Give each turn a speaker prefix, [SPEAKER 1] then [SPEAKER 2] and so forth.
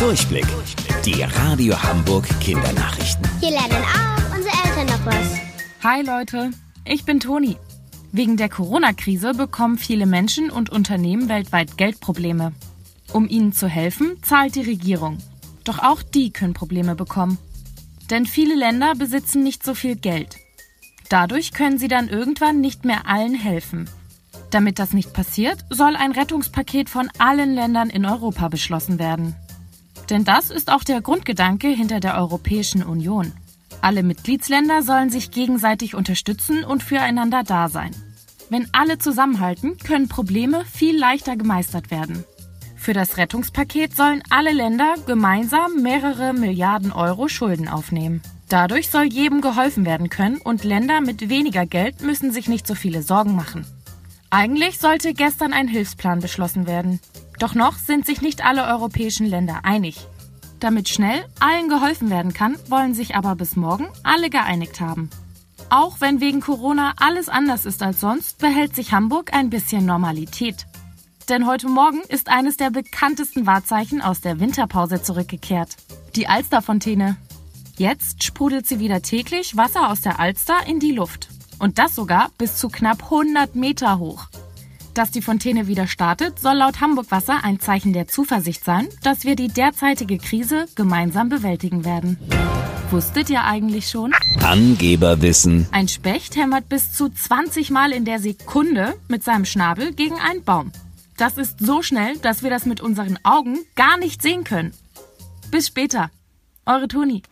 [SPEAKER 1] Durchblick. Die Radio Hamburg Kindernachrichten.
[SPEAKER 2] Hier lernen auch unsere Eltern noch was.
[SPEAKER 3] Hi Leute, ich bin Toni. Wegen der Corona-Krise bekommen viele Menschen und Unternehmen weltweit Geldprobleme. Um ihnen zu helfen, zahlt die Regierung. Doch auch die können Probleme bekommen. Denn viele Länder besitzen nicht so viel Geld. Dadurch können sie dann irgendwann nicht mehr allen helfen. Damit das nicht passiert, soll ein Rettungspaket von allen Ländern in Europa beschlossen werden. Denn das ist auch der Grundgedanke hinter der Europäischen Union. Alle Mitgliedsländer sollen sich gegenseitig unterstützen und füreinander da sein. Wenn alle zusammenhalten, können Probleme viel leichter gemeistert werden. Für das Rettungspaket sollen alle Länder gemeinsam mehrere Milliarden Euro Schulden aufnehmen. Dadurch soll jedem geholfen werden können und Länder mit weniger Geld müssen sich nicht so viele Sorgen machen. Eigentlich sollte gestern ein Hilfsplan beschlossen werden. Doch noch sind sich nicht alle europäischen Länder einig. Damit schnell allen geholfen werden kann, wollen sich aber bis morgen alle geeinigt haben. Auch wenn wegen Corona alles anders ist als sonst, behält sich Hamburg ein bisschen Normalität. Denn heute Morgen ist eines der bekanntesten Wahrzeichen aus der Winterpause zurückgekehrt. Die Alsterfontäne. Jetzt sprudelt sie wieder täglich Wasser aus der Alster in die Luft. Und das sogar bis zu knapp 100 Meter hoch. Dass die Fontäne wieder startet, soll laut Hamburg Wasser ein Zeichen der Zuversicht sein, dass wir die derzeitige Krise gemeinsam bewältigen werden. Wusstet ihr eigentlich schon?
[SPEAKER 1] Angeberwissen.
[SPEAKER 3] Ein Specht hämmert bis zu 20 Mal in der Sekunde mit seinem Schnabel gegen einen Baum. Das ist so schnell, dass wir das mit unseren Augen gar nicht sehen können. Bis später. Eure Toni.